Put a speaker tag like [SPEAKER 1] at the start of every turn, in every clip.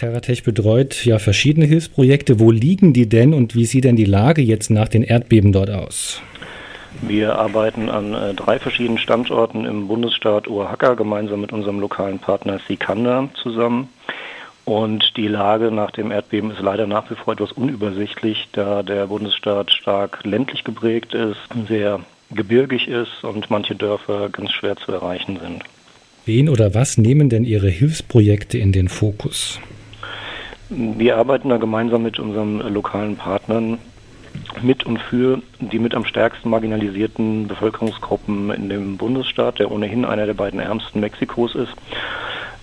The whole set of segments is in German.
[SPEAKER 1] Terratech betreut ja verschiedene Hilfsprojekte. Wo liegen die denn und wie sieht denn die Lage jetzt nach den Erdbeben dort aus?
[SPEAKER 2] Wir arbeiten an äh, drei verschiedenen Standorten im Bundesstaat Oaxaca gemeinsam mit unserem lokalen Partner Sikanda zusammen. Und die Lage nach dem Erdbeben ist leider nach wie vor etwas unübersichtlich, da der Bundesstaat stark ländlich geprägt ist, sehr gebirgig ist und manche Dörfer ganz schwer zu erreichen sind.
[SPEAKER 1] Wen oder was nehmen denn Ihre Hilfsprojekte in den Fokus?
[SPEAKER 2] Wir arbeiten da gemeinsam mit unseren lokalen Partnern mit und für die mit am stärksten marginalisierten Bevölkerungsgruppen in dem Bundesstaat, der ohnehin einer der beiden ärmsten Mexikos ist.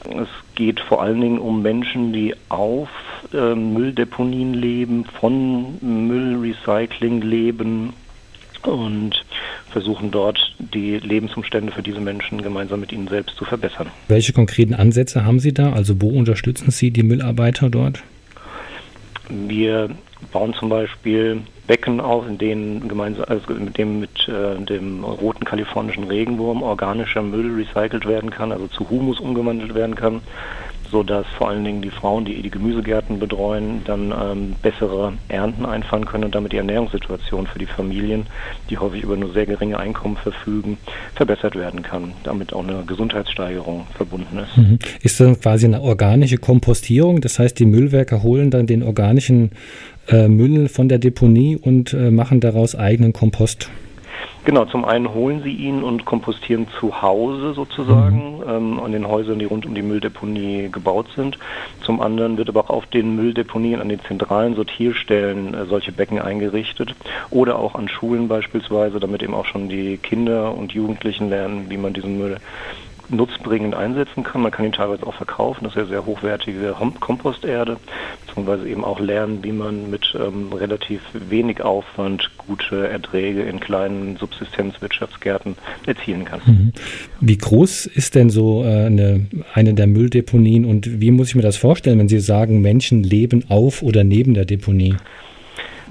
[SPEAKER 2] Es geht vor allen Dingen um Menschen, die auf äh, Mülldeponien leben, von Müllrecycling leben und versuchen dort die Lebensumstände für diese Menschen gemeinsam mit ihnen selbst zu verbessern.
[SPEAKER 1] Welche konkreten Ansätze haben Sie da? Also wo unterstützen Sie die Müll-Arbeiter dort?
[SPEAKER 2] Wir bauen zum Beispiel Becken auf, in denen gemeinsam also mit dem mit äh, dem roten kalifornischen Regenwurm organischer Müll recycelt werden kann, also zu Humus umgewandelt werden kann sodass vor allen Dingen die Frauen, die die Gemüsegärten betreuen, dann ähm, bessere Ernten einfahren können und damit die Ernährungssituation für die Familien, die häufig über nur sehr geringe Einkommen verfügen, verbessert werden kann, damit auch eine Gesundheitssteigerung verbunden ist.
[SPEAKER 1] Mhm. Ist das quasi eine organische Kompostierung? Das heißt, die Müllwerker holen dann den organischen äh, Müll von der Deponie und äh, machen daraus eigenen Kompost?
[SPEAKER 2] Genau, zum einen holen sie ihn und kompostieren zu Hause sozusagen mhm. ähm, an den Häusern, die rund um die Mülldeponie gebaut sind. Zum anderen wird aber auch auf den Mülldeponien, an den zentralen Sortierstellen äh, solche Becken eingerichtet oder auch an Schulen beispielsweise, damit eben auch schon die Kinder und Jugendlichen lernen, wie man diesen Müll nutzbringend einsetzen kann. Man kann ihn teilweise auch verkaufen, das ist ja sehr hochwertige Komposterde, beziehungsweise eben auch lernen, wie man mit ähm, relativ wenig Aufwand gute Erträge in kleinen Subsistenzwirtschaftsgärten erzielen kann. Mhm.
[SPEAKER 1] Wie groß ist denn so äh, eine, eine der Mülldeponien und wie muss ich mir das vorstellen, wenn Sie sagen, Menschen leben auf oder neben der Deponie?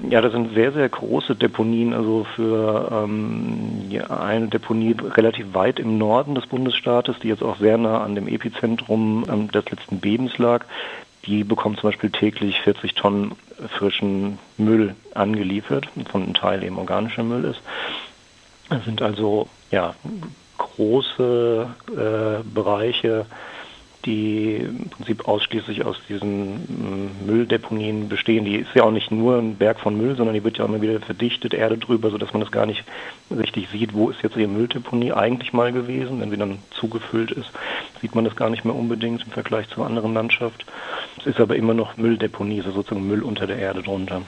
[SPEAKER 2] Ja, das sind sehr, sehr große Deponien. Also für ähm, ja, eine Deponie relativ weit im Norden des Bundesstaates, die jetzt auch sehr nah an dem Epizentrum ähm, des letzten Bebens lag, die bekommt zum Beispiel täglich 40 Tonnen frischen Müll angeliefert, von einem Teil eben organischer Müll ist. Das sind also ja große äh, Bereiche, die im Prinzip ausschließlich aus diesen mm, Mülldeponien bestehen. Die ist ja auch nicht nur ein Berg von Müll, sondern die wird ja immer wieder verdichtet, Erde drüber, sodass man das gar nicht richtig sieht, wo ist jetzt ihre Mülldeponie eigentlich mal gewesen. Wenn sie dann zugefüllt ist, sieht man das gar nicht mehr unbedingt im Vergleich zur anderen Landschaft. Es ist aber immer noch Mülldeponie, also sozusagen Müll unter der Erde drunter.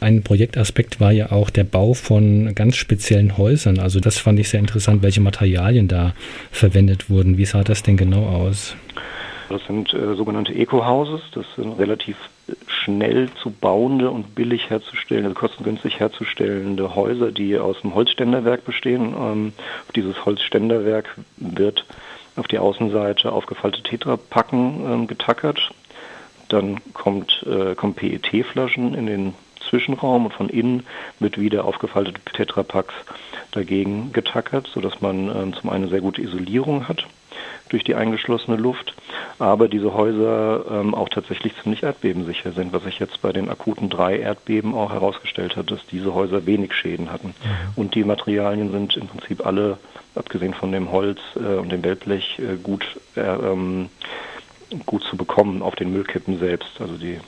[SPEAKER 1] Ein Projektaspekt war ja auch der Bau von ganz speziellen Häusern. Also das fand ich sehr interessant, welche Materialien da verwendet wurden. Wie sah das denn genau aus?
[SPEAKER 2] Das sind äh, sogenannte Eco-Houses. Das sind relativ schnell zu bauende und billig herzustellen, also kostengünstig herzustellende Häuser, die aus dem Holzständerwerk bestehen. Ähm, dieses Holzständerwerk wird auf die Außenseite aufgefallte Tetrapacken ähm, getackert. Dann kommt, äh, kommen PET-Flaschen in den Zwischenraum und von innen wird wieder aufgefaltete Tetrapacks dagegen getackert, sodass man ähm, zum einen eine sehr gute Isolierung hat durch die eingeschlossene Luft, aber diese Häuser ähm, auch tatsächlich ziemlich erdbebensicher sind, was sich jetzt bei den akuten drei Erdbeben auch herausgestellt hat, dass diese Häuser wenig Schäden hatten. Mhm. Und die Materialien sind im Prinzip alle, abgesehen von dem Holz äh, und dem Wellblech, äh, gut, äh, ähm, gut zu bekommen auf den Müllkippen selbst. Also die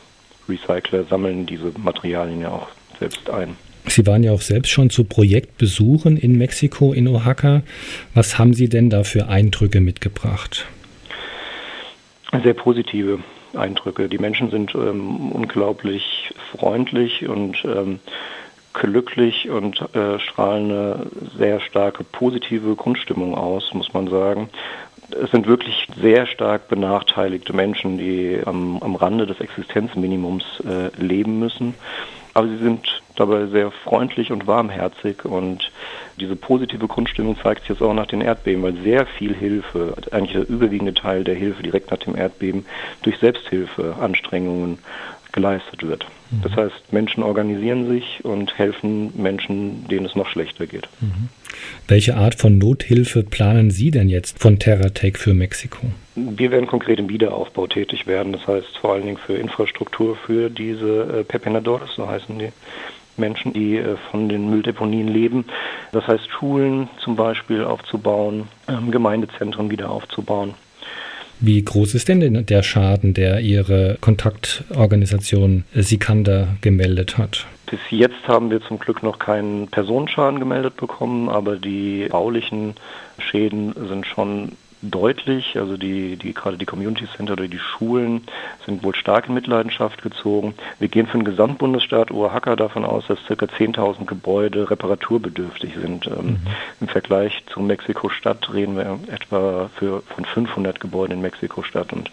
[SPEAKER 2] Recycler sammeln diese Materialien ja auch selbst ein.
[SPEAKER 1] Sie waren ja auch selbst schon zu Projektbesuchen in Mexiko, in Oaxaca. Was haben Sie denn da für Eindrücke mitgebracht?
[SPEAKER 2] Sehr positive Eindrücke. Die Menschen sind ähm, unglaublich freundlich und ähm, glücklich und äh, strahlen eine sehr starke positive Grundstimmung aus, muss man sagen. Es sind wirklich sehr stark benachteiligte Menschen, die am, am Rande des Existenzminimums äh, leben müssen aber sie sind dabei sehr freundlich und warmherzig und diese positive Grundstimmung zeigt sich jetzt auch nach den Erdbeben, weil sehr viel Hilfe, eigentlich der überwiegende Teil der Hilfe direkt nach dem Erdbeben durch Selbsthilfeanstrengungen geleistet wird. Mhm. Das heißt, Menschen organisieren sich und helfen Menschen, denen es noch schlechter geht. Mhm.
[SPEAKER 1] Welche Art von Nothilfe planen Sie denn jetzt von TerraTech für Mexiko?
[SPEAKER 2] Wir werden konkret im Wiederaufbau tätig werden. Das heißt vor allen Dingen für Infrastruktur für diese äh, Pepenadores, so heißen die Menschen, die äh, von den Mülldeponien leben. Das heißt Schulen zum Beispiel aufzubauen, ähm, Gemeindezentren wieder aufzubauen.
[SPEAKER 1] Wie groß ist denn der Schaden, der Ihre Kontaktorganisation Sikanda gemeldet hat?
[SPEAKER 2] Bis jetzt haben wir zum Glück noch keinen Personenschaden gemeldet bekommen, aber die baulichen Schäden sind schon deutlich. Also die, die gerade die Community Center oder die Schulen sind wohl stark in Mitleidenschaft gezogen. Wir gehen für den Gesamtbundesstaat Oaxaca davon aus, dass ca. 10.000 Gebäude reparaturbedürftig sind. Ähm, mhm. Im Vergleich zu Mexiko-Stadt reden wir etwa für, von 500 Gebäuden in Mexiko-Stadt und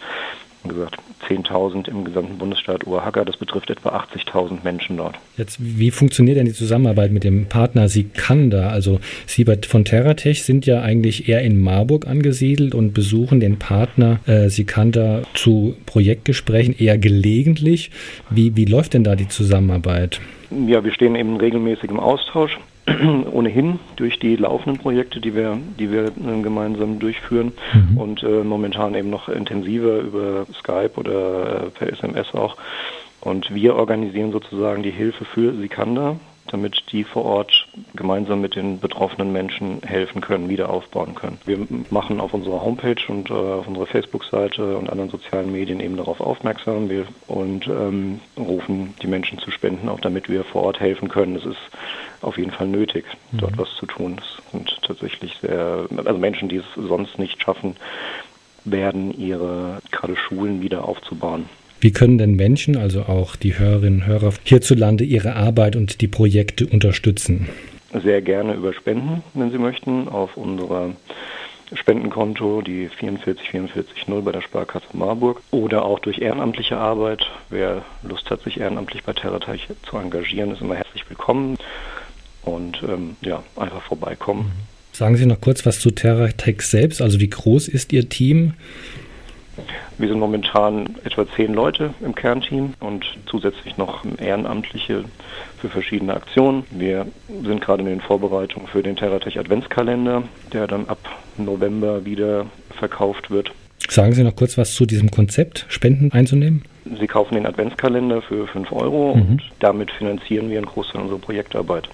[SPEAKER 2] gesagt, 10.000 im gesamten Bundesstaat Oaxaca. Das betrifft etwa 80.000 Menschen dort.
[SPEAKER 1] Jetzt, wie funktioniert denn die Zusammenarbeit mit dem Partner Sikanda? Also Sie von Terratech sind ja eigentlich eher in Marburg angesiedelt und besuchen den Partner äh, Sikanda zu Projektgesprächen eher gelegentlich. Wie, wie läuft denn da die Zusammenarbeit?
[SPEAKER 2] Ja, wir stehen eben regelmäßig im Austausch. ohnehin durch die laufenden Projekte, die wir, die wir äh, gemeinsam durchführen mhm. und äh, momentan eben noch intensiver über Skype oder äh, per SMS auch. Und wir organisieren sozusagen die Hilfe für Sikanda, damit die vor Ort gemeinsam mit den betroffenen Menschen helfen können, wieder aufbauen können. Wir machen auf unserer Homepage und äh, auf unserer Facebook-Seite und anderen sozialen Medien eben darauf aufmerksam wir, und ähm, rufen die Menschen zu spenden, auch damit wir vor Ort helfen können. Es ist auf jeden Fall nötig, mhm. dort was zu tun. Sind tatsächlich sehr, also Menschen, die es sonst nicht schaffen, werden ihre gerade Schulen wieder aufzubauen.
[SPEAKER 1] Wie können denn Menschen, also auch die Hörerinnen und Hörer hierzulande, ihre Arbeit und die Projekte unterstützen?
[SPEAKER 2] Sehr gerne über Spenden, wenn Sie möchten, auf unserer Spendenkonto, die 44440 bei der Sparkasse Marburg oder auch durch ehrenamtliche Arbeit. Wer Lust hat, sich ehrenamtlich bei TerraTech zu engagieren, ist immer herzlich willkommen und ähm, ja, einfach vorbeikommen.
[SPEAKER 1] Sagen Sie noch kurz was zu TerraTech selbst, also wie groß ist Ihr Team?
[SPEAKER 2] Wir sind momentan etwa zehn Leute im Kernteam und zusätzlich noch Ehrenamtliche für verschiedene Aktionen. Wir sind gerade in den Vorbereitungen für den TerraTech Adventskalender, der dann ab November wieder verkauft wird.
[SPEAKER 1] Sagen Sie noch kurz was zu diesem Konzept, Spenden einzunehmen?
[SPEAKER 2] Sie kaufen den Adventskalender für 5 Euro mhm. und damit finanzieren wir einen Großteil unserer Projektarbeit.